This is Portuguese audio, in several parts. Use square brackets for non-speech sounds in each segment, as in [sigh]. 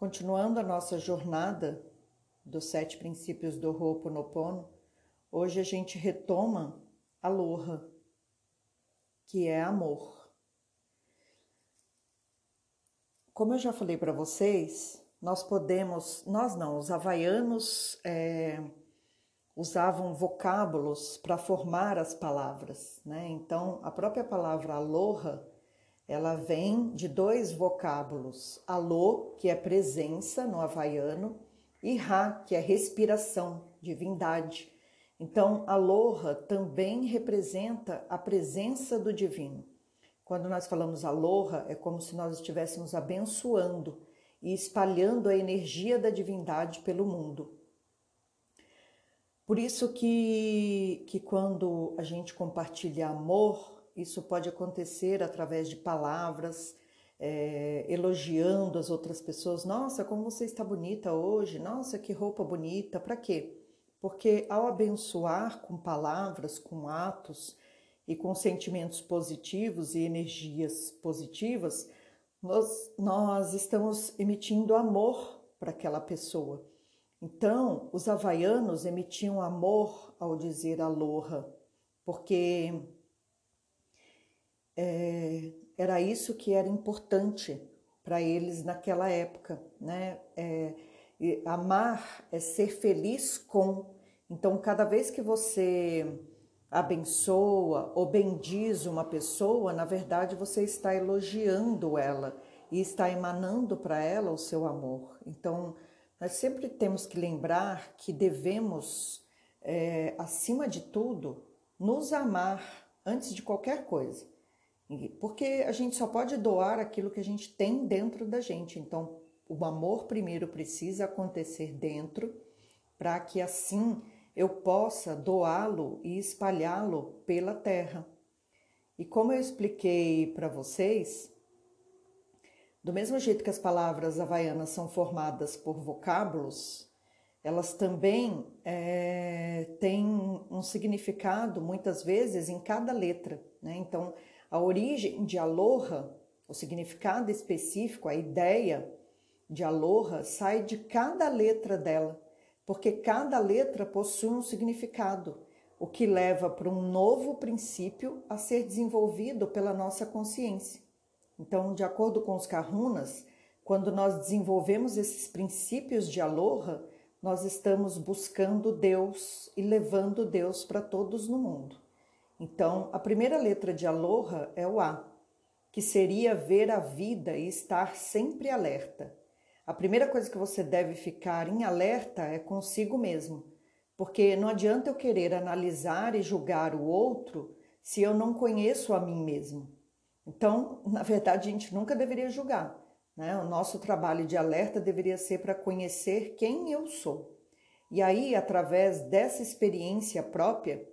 Continuando a nossa jornada dos sete princípios do Ho'oponopono, hoje a gente retoma Aloha, que é amor. Como eu já falei para vocês, nós podemos, nós não, os havaianos é, usavam vocábulos para formar as palavras, né? Então, a própria palavra aloha ela vem de dois vocábulos: alô, que é presença no havaiano, e ra, que é respiração, divindade. Então, aloha também representa a presença do divino. Quando nós falamos aloha, é como se nós estivéssemos abençoando e espalhando a energia da divindade pelo mundo. Por isso que, que quando a gente compartilha amor, isso pode acontecer através de palavras, é, elogiando as outras pessoas. Nossa, como você está bonita hoje! Nossa, que roupa bonita! Para quê? Porque ao abençoar com palavras, com atos e com sentimentos positivos e energias positivas, nós, nós estamos emitindo amor para aquela pessoa. Então, os havaianos emitiam amor ao dizer aloha, porque é, era isso que era importante para eles naquela época, né? É, amar é ser feliz com. Então, cada vez que você abençoa ou bendiz uma pessoa, na verdade você está elogiando ela e está emanando para ela o seu amor. Então, nós sempre temos que lembrar que devemos, é, acima de tudo, nos amar antes de qualquer coisa. Porque a gente só pode doar aquilo que a gente tem dentro da gente. Então, o amor primeiro precisa acontecer dentro, para que assim eu possa doá-lo e espalhá-lo pela terra. E como eu expliquei para vocês, do mesmo jeito que as palavras havaianas são formadas por vocábulos, elas também é, têm um significado, muitas vezes, em cada letra. Né? Então, a origem de aloha, o significado específico, a ideia de aloha sai de cada letra dela, porque cada letra possui um significado, o que leva para um novo princípio a ser desenvolvido pela nossa consciência. Então, de acordo com os kahunas, quando nós desenvolvemos esses princípios de aloha, nós estamos buscando Deus e levando Deus para todos no mundo. Então, a primeira letra de Aloha é o A, que seria ver a vida e estar sempre alerta. A primeira coisa que você deve ficar em alerta é consigo mesmo, porque não adianta eu querer analisar e julgar o outro se eu não conheço a mim mesmo. Então, [laughs] na verdade, a gente nunca deveria julgar. Né? O nosso trabalho de alerta deveria ser para conhecer quem eu sou. E aí, através dessa experiência própria,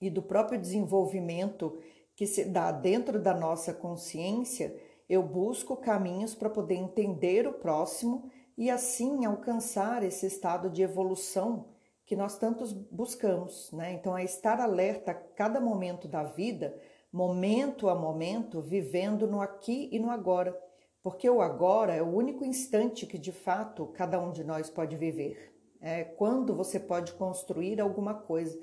e do próprio desenvolvimento que se dá dentro da nossa consciência, eu busco caminhos para poder entender o próximo e assim alcançar esse estado de evolução que nós tantos buscamos, né? Então é estar alerta a cada momento da vida, momento a momento, vivendo no aqui e no agora, porque o agora é o único instante que de fato cada um de nós pode viver. É quando você pode construir alguma coisa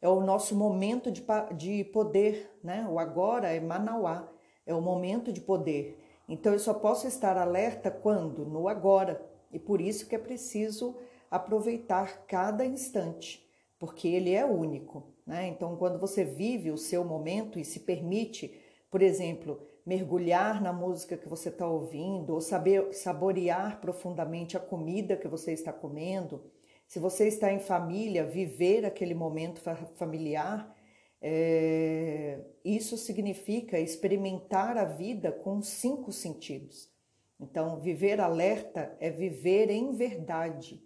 é o nosso momento de, de poder, né? O agora é Manauá, é o momento de poder. Então eu só posso estar alerta quando? No agora. E por isso que é preciso aproveitar cada instante, porque ele é único, né? Então quando você vive o seu momento e se permite, por exemplo, mergulhar na música que você está ouvindo, ou saber saborear profundamente a comida que você está comendo, se você está em família, viver aquele momento familiar, é, isso significa experimentar a vida com cinco sentidos. Então, viver alerta é viver em verdade,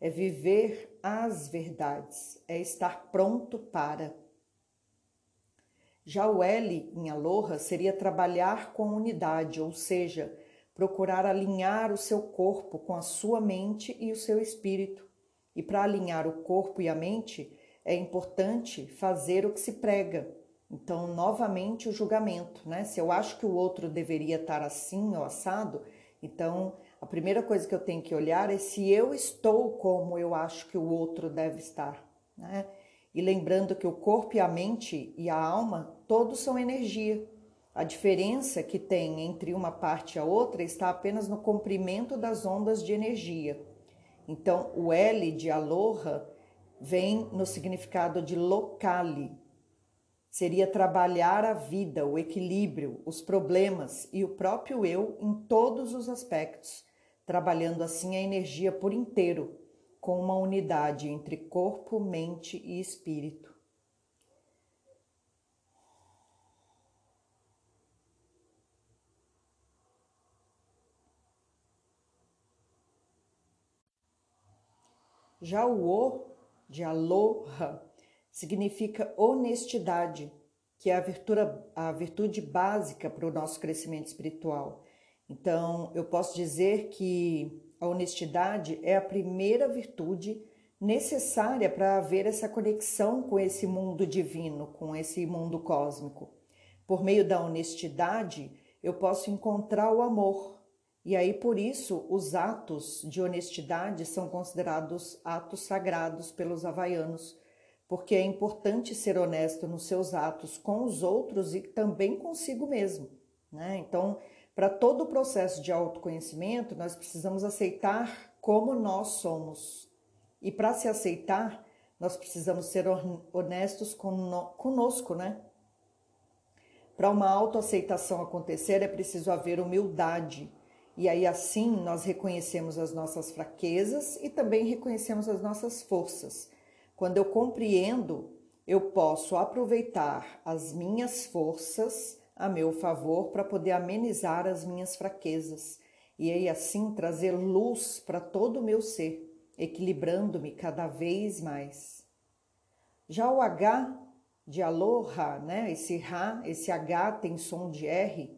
é viver as verdades, é estar pronto para. Já o L em Aloha seria trabalhar com unidade, ou seja, procurar alinhar o seu corpo com a sua mente e o seu espírito e para alinhar o corpo e a mente, é importante fazer o que se prega. Então, novamente, o julgamento, né? Se eu acho que o outro deveria estar assim ou assado, então a primeira coisa que eu tenho que olhar é se eu estou como eu acho que o outro deve estar, né? E lembrando que o corpo e a mente e a alma todos são energia. A diferença que tem entre uma parte e a outra está apenas no comprimento das ondas de energia. Então, o L de aloha vem no significado de locale. Seria trabalhar a vida, o equilíbrio, os problemas e o próprio eu em todos os aspectos, trabalhando assim a energia por inteiro, com uma unidade entre corpo, mente e espírito. Já o O de aloha significa honestidade, que é a a virtude básica para o nosso crescimento espiritual. Então, eu posso dizer que a honestidade é a primeira virtude necessária para haver essa conexão com esse mundo divino, com esse mundo cósmico. Por meio da honestidade, eu posso encontrar o amor, e aí, por isso, os atos de honestidade são considerados atos sagrados pelos havaianos, porque é importante ser honesto nos seus atos com os outros e também consigo mesmo. Né? Então, para todo o processo de autoconhecimento, nós precisamos aceitar como nós somos. E para se aceitar, nós precisamos ser honestos conosco, né? Para uma autoaceitação acontecer, é preciso haver humildade e aí assim nós reconhecemos as nossas fraquezas e também reconhecemos as nossas forças. Quando eu compreendo, eu posso aproveitar as minhas forças a meu favor para poder amenizar as minhas fraquezas e aí assim trazer luz para todo o meu ser, equilibrando-me cada vez mais. Já o H de aloha, né? Esse Ra, esse H tem som de R,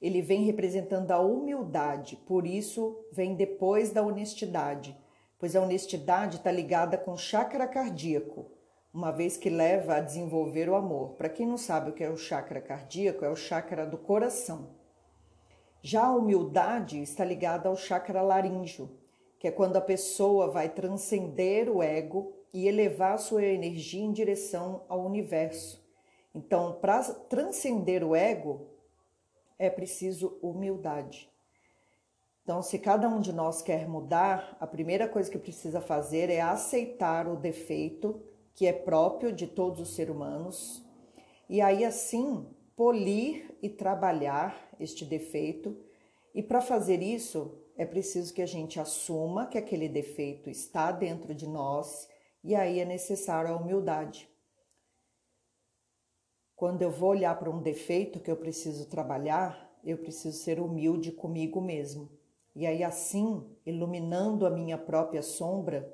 ele vem representando a humildade, por isso vem depois da honestidade, pois a honestidade está ligada com o chakra cardíaco, uma vez que leva a desenvolver o amor. Para quem não sabe o que é o chakra cardíaco, é o chakra do coração. Já a humildade está ligada ao chakra laríngeo, que é quando a pessoa vai transcender o ego e elevar sua energia em direção ao universo. Então, para transcender o ego, é preciso humildade. Então, se cada um de nós quer mudar, a primeira coisa que precisa fazer é aceitar o defeito que é próprio de todos os seres humanos e aí assim polir e trabalhar este defeito. E para fazer isso, é preciso que a gente assuma que aquele defeito está dentro de nós e aí é necessário a humildade. Quando eu vou olhar para um defeito que eu preciso trabalhar, eu preciso ser humilde comigo mesmo. E aí, assim, iluminando a minha própria sombra,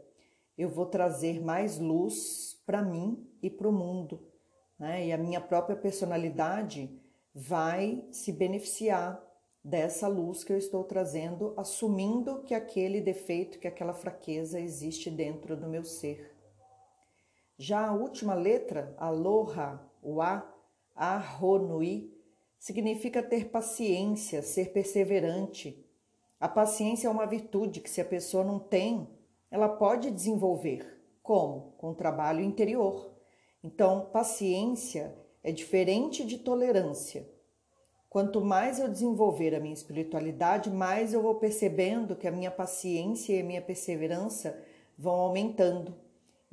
eu vou trazer mais luz para mim e para o mundo. Né? E a minha própria personalidade vai se beneficiar dessa luz que eu estou trazendo, assumindo que aquele defeito, que aquela fraqueza existe dentro do meu ser. Já a última letra, aloha, o A, Arronui significa ter paciência, ser perseverante. A paciência é uma virtude que, se a pessoa não tem, ela pode desenvolver. Como? Com o trabalho interior. Então, paciência é diferente de tolerância. Quanto mais eu desenvolver a minha espiritualidade, mais eu vou percebendo que a minha paciência e a minha perseverança vão aumentando.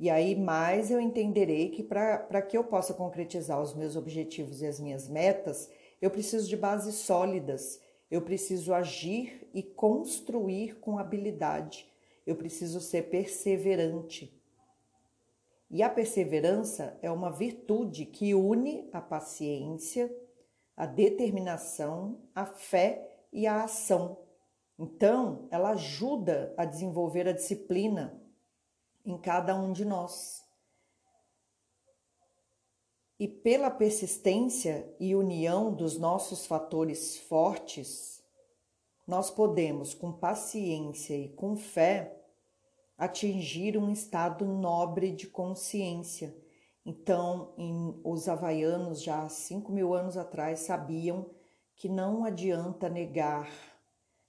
E aí mais eu entenderei que para que eu possa concretizar os meus objetivos e as minhas metas, eu preciso de bases sólidas, eu preciso agir e construir com habilidade, eu preciso ser perseverante. E a perseverança é uma virtude que une a paciência, a determinação, a fé e a ação. Então, ela ajuda a desenvolver a disciplina, em cada um de nós. E pela persistência e união dos nossos fatores fortes, nós podemos, com paciência e com fé, atingir um estado nobre de consciência. Então, em, os havaianos, já há cinco mil anos atrás, sabiam que não adianta negar,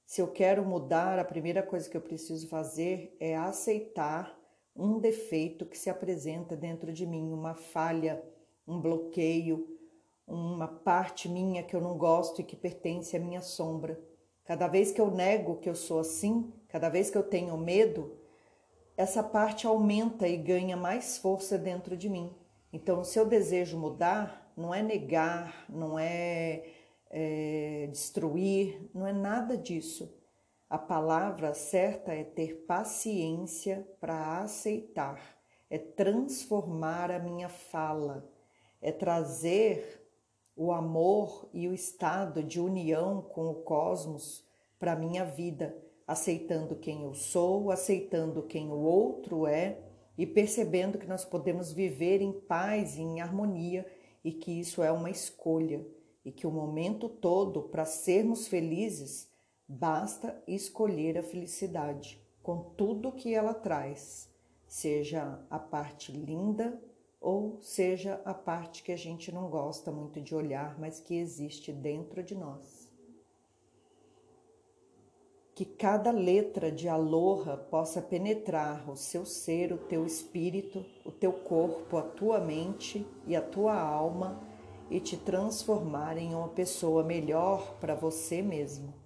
Se eu quero mudar, a primeira coisa que eu preciso fazer é aceitar um defeito que se apresenta dentro de mim, uma falha, um bloqueio, uma parte minha que eu não gosto e que pertence à minha sombra. Cada vez que eu nego que eu sou assim, cada vez que eu tenho medo, essa parte aumenta e ganha mais força dentro de mim. Então, se eu desejo mudar, não é negar, não é, é destruir, não é nada disso. A palavra certa é ter paciência para aceitar, é transformar a minha fala, é trazer o amor e o estado de união com o cosmos para a minha vida, aceitando quem eu sou, aceitando quem o outro é e percebendo que nós podemos viver em paz e em harmonia e que isso é uma escolha e que o momento todo para sermos felizes basta escolher a felicidade com tudo que ela traz, seja a parte linda ou seja a parte que a gente não gosta muito de olhar, mas que existe dentro de nós. Que cada letra de aloha possa penetrar o seu ser, o teu espírito, o teu corpo, a tua mente e a tua alma e te transformar em uma pessoa melhor para você mesmo.